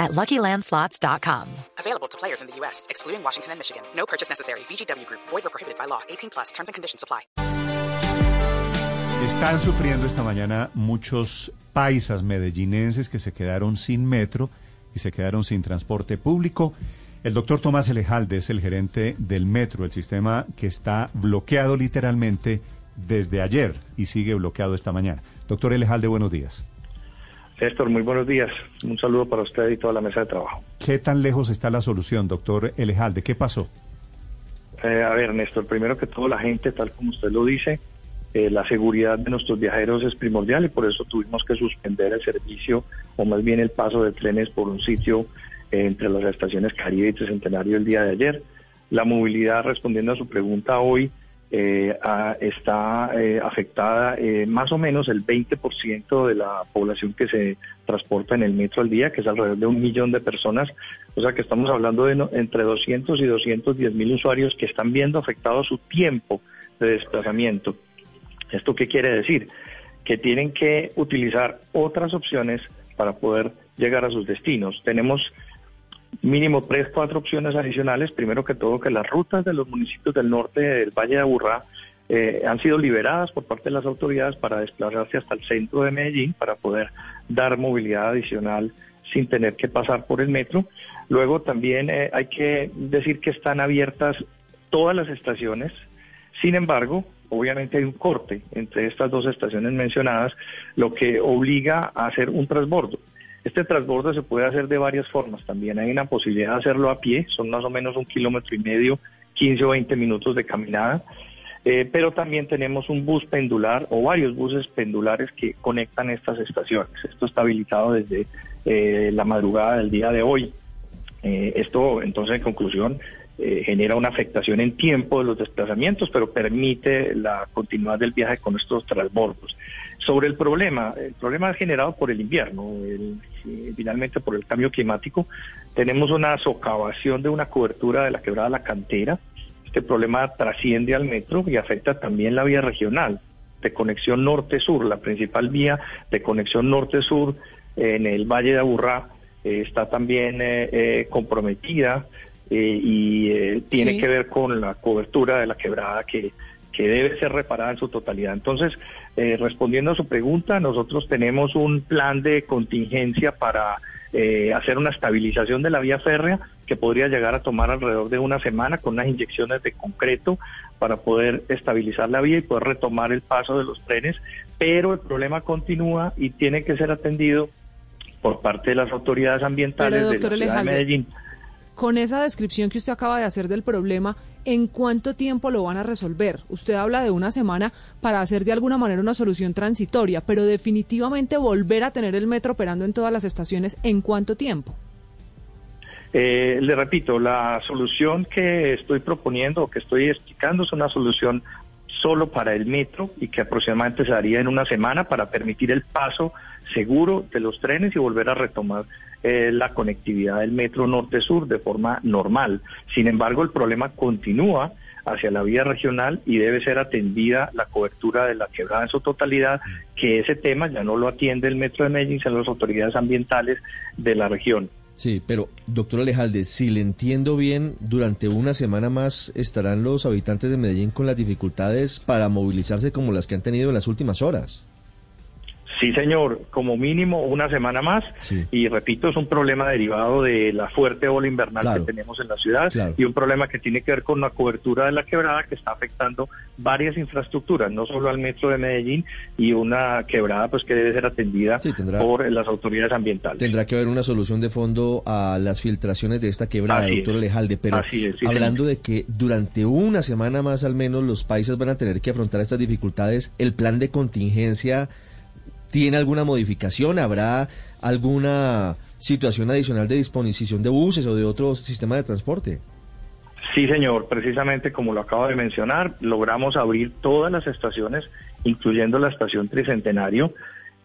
at LuckyLandSlots.com. Available to players in the U.S., excluding Washington and Michigan. No purchase necessary. VGW Group. Void or prohibited by law. 18 plus. Terms and conditions apply. Están sufriendo esta mañana muchos paisas medellinenses que se quedaron sin metro y se quedaron sin transporte público. El doctor Tomás Elejalde es el gerente del metro, el sistema que está bloqueado literalmente desde ayer y sigue bloqueado esta mañana. Doctor Elejalde, buenos días. Néstor, muy buenos días. Un saludo para usted y toda la mesa de trabajo. ¿Qué tan lejos está la solución, doctor Elejalde? ¿Qué pasó? Eh, a ver, Néstor, primero que todo, la gente, tal como usted lo dice, eh, la seguridad de nuestros viajeros es primordial y por eso tuvimos que suspender el servicio, o más bien el paso de trenes por un sitio eh, entre las estaciones Caribe y Tricentenario el día de ayer. La movilidad, respondiendo a su pregunta hoy, eh, está eh, afectada eh, más o menos el 20% de la población que se transporta en el metro al día, que es alrededor de un millón de personas. O sea que estamos hablando de entre 200 y 210 mil usuarios que están viendo afectado su tiempo de desplazamiento. ¿Esto qué quiere decir? Que tienen que utilizar otras opciones para poder llegar a sus destinos. Tenemos mínimo tres, cuatro opciones adicionales. Primero que todo, que las rutas de los municipios del norte del Valle de Aburrá eh, han sido liberadas por parte de las autoridades para desplazarse hasta el centro de Medellín para poder dar movilidad adicional sin tener que pasar por el metro. Luego también eh, hay que decir que están abiertas todas las estaciones. Sin embargo, obviamente hay un corte entre estas dos estaciones mencionadas, lo que obliga a hacer un transbordo. Este transbordo se puede hacer de varias formas. También hay una posibilidad de hacerlo a pie, son más o menos un kilómetro y medio, 15 o 20 minutos de caminada. Eh, pero también tenemos un bus pendular o varios buses pendulares que conectan estas estaciones. Esto está habilitado desde eh, la madrugada del día de hoy. Eh, esto, entonces, en conclusión, genera una afectación en tiempo de los desplazamientos, pero permite la continuidad del viaje con estos transbordos. Sobre el problema, el problema es generado por el invierno, finalmente por el cambio climático. Tenemos una socavación de una cobertura de la quebrada La Cantera. Este problema trasciende al metro y afecta también la vía regional de conexión norte-sur, la principal vía de conexión norte-sur en el Valle de Aburrá eh, está también eh, eh, comprometida y tiene que ver con la cobertura de la quebrada que que debe ser reparada en su totalidad. Entonces, eh, respondiendo a su pregunta, nosotros tenemos un plan de contingencia para eh, hacer una estabilización de la vía férrea que podría llegar a tomar alrededor de una semana con unas inyecciones de concreto para poder estabilizar la vía y poder retomar el paso de los trenes, pero el problema continúa y tiene que ser atendido por parte de las autoridades ambientales de la ciudad de Medellín. Con esa descripción que usted acaba de hacer del problema, ¿en cuánto tiempo lo van a resolver? Usted habla de una semana para hacer de alguna manera una solución transitoria, pero definitivamente volver a tener el metro operando en todas las estaciones, ¿en cuánto tiempo? Eh, le repito, la solución que estoy proponiendo o que estoy explicando es una solución solo para el metro y que aproximadamente se daría en una semana para permitir el paso seguro de los trenes y volver a retomar eh, la conectividad del metro norte-sur de forma normal. Sin embargo, el problema continúa hacia la vía regional y debe ser atendida la cobertura de la quebrada en su totalidad, que ese tema ya no lo atiende el Metro de Medellín, sino las autoridades ambientales de la región. Sí, pero doctor Alejalde, si le entiendo bien, durante una semana más estarán los habitantes de Medellín con las dificultades para movilizarse como las que han tenido en las últimas horas. Sí, señor, como mínimo una semana más. Y repito, es un problema derivado de la fuerte ola invernal que tenemos en la ciudad y un problema que tiene que ver con la cobertura de la quebrada que está afectando varias infraestructuras, no solo al metro de Medellín y una quebrada pues que debe ser atendida por las autoridades ambientales. Tendrá que haber una solución de fondo a las filtraciones de esta quebrada, doctor Alejalde, pero hablando de que durante una semana más al menos los países van a tener que afrontar estas dificultades, el plan de contingencia ¿Tiene alguna modificación? ¿Habrá alguna situación adicional de disposición de buses o de otro sistema de transporte? Sí, señor, precisamente como lo acabo de mencionar, logramos abrir todas las estaciones, incluyendo la estación Tricentenario,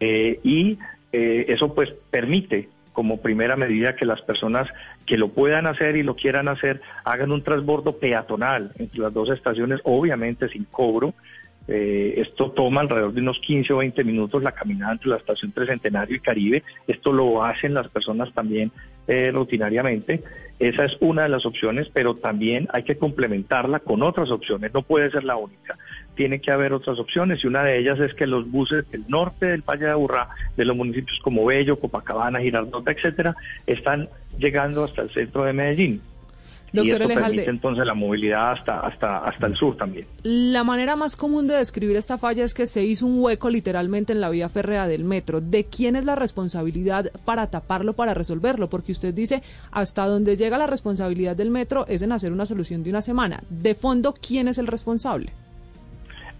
eh, y eh, eso pues permite como primera medida que las personas que lo puedan hacer y lo quieran hacer hagan un transbordo peatonal entre las dos estaciones, obviamente sin cobro. Eh, esto toma alrededor de unos 15 o 20 minutos la caminada entre la estación Tricentenario y Caribe. Esto lo hacen las personas también eh, rutinariamente. Esa es una de las opciones, pero también hay que complementarla con otras opciones. No puede ser la única tiene que haber otras opciones y una de ellas es que los buses del norte del Valle de Aburrá, de los municipios como Bello, Copacabana, Girardota, etcétera, están llegando hasta el centro de Medellín. Y esto permite entonces la movilidad hasta, hasta, hasta el sur también. La manera más común de describir esta falla es que se hizo un hueco literalmente en la vía férrea del metro. ¿De quién es la responsabilidad para taparlo, para resolverlo? Porque usted dice, hasta donde llega la responsabilidad del metro es en hacer una solución de una semana. De fondo, ¿quién es el responsable?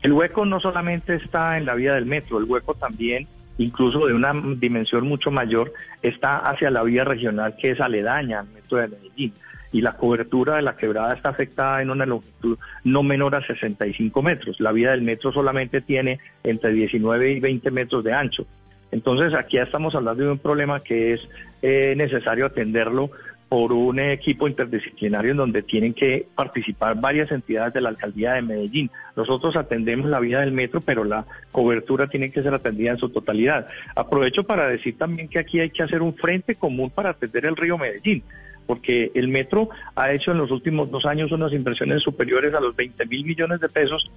El hueco no solamente está en la vía del metro, el hueco también, incluso de una dimensión mucho mayor, está hacia la vía regional que es aledaña al metro de Medellín. Y la cobertura de la quebrada está afectada en una longitud no menor a 65 metros. La vía del metro solamente tiene entre 19 y 20 metros de ancho. Entonces aquí estamos hablando de un problema que es eh, necesario atenderlo por un equipo interdisciplinario en donde tienen que participar varias entidades de la alcaldía de Medellín. Nosotros atendemos la vía del metro, pero la cobertura tiene que ser atendida en su totalidad. Aprovecho para decir también que aquí hay que hacer un frente común para atender el río Medellín porque el metro ha hecho en los últimos dos años unas inversiones superiores a los 20 mil millones de pesos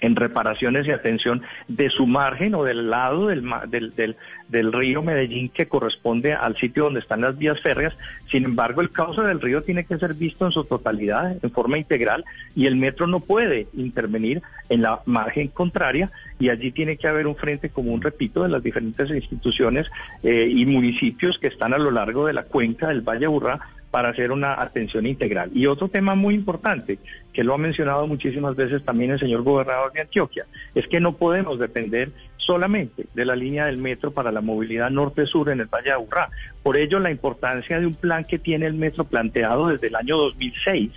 en reparaciones y atención de su margen o del lado del, del, del, río Medellín que corresponde al sitio donde están las vías férreas. Sin embargo, el cauce del río tiene que ser visto en su totalidad, en forma integral, y el metro no puede intervenir en la margen contraria y allí tiene que haber un frente común, repito, de las diferentes instituciones eh, y municipios que están a lo largo de la cuenca del Valle Burra para hacer una atención integral. Y otro tema muy importante, que lo ha mencionado muchísimas veces también el señor gobernador de Antioquia, es que no podemos depender solamente de la línea del metro para la movilidad norte-sur en el Valle de Aburrá. Por ello, la importancia de un plan que tiene el metro planteado desde el año 2006,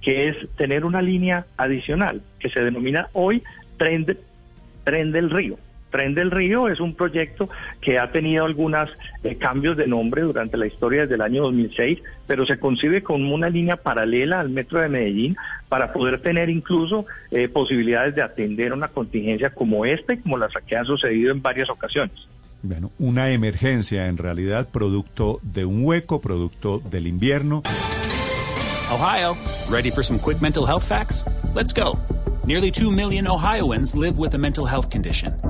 que es tener una línea adicional, que se denomina hoy tren, tren del río Tren del Río es un proyecto que ha tenido algunos eh, cambios de nombre durante la historia desde el año 2006, pero se concibe como una línea paralela al Metro de Medellín para poder tener incluso eh, posibilidades de atender una contingencia como esta y como las que han sucedido en varias ocasiones. Bueno, una emergencia en realidad, producto de un hueco, producto del invierno. Ohio, ready for some quick mental health facts? Let's go. Nearly 2 million Ohioans live with a mental health condition.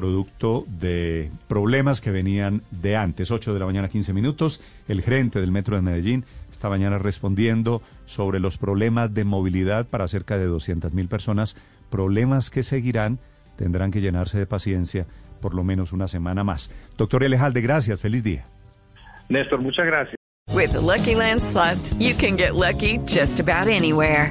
producto de problemas que venían de antes. 8 de la mañana, 15 minutos. El gerente del Metro de Medellín esta mañana respondiendo sobre los problemas de movilidad para cerca de 200 mil personas, problemas que seguirán, tendrán que llenarse de paciencia por lo menos una semana más. Doctor Elejalde, gracias. Feliz día. Néstor, muchas gracias. With Lucky Land slots, you can get lucky just about anywhere.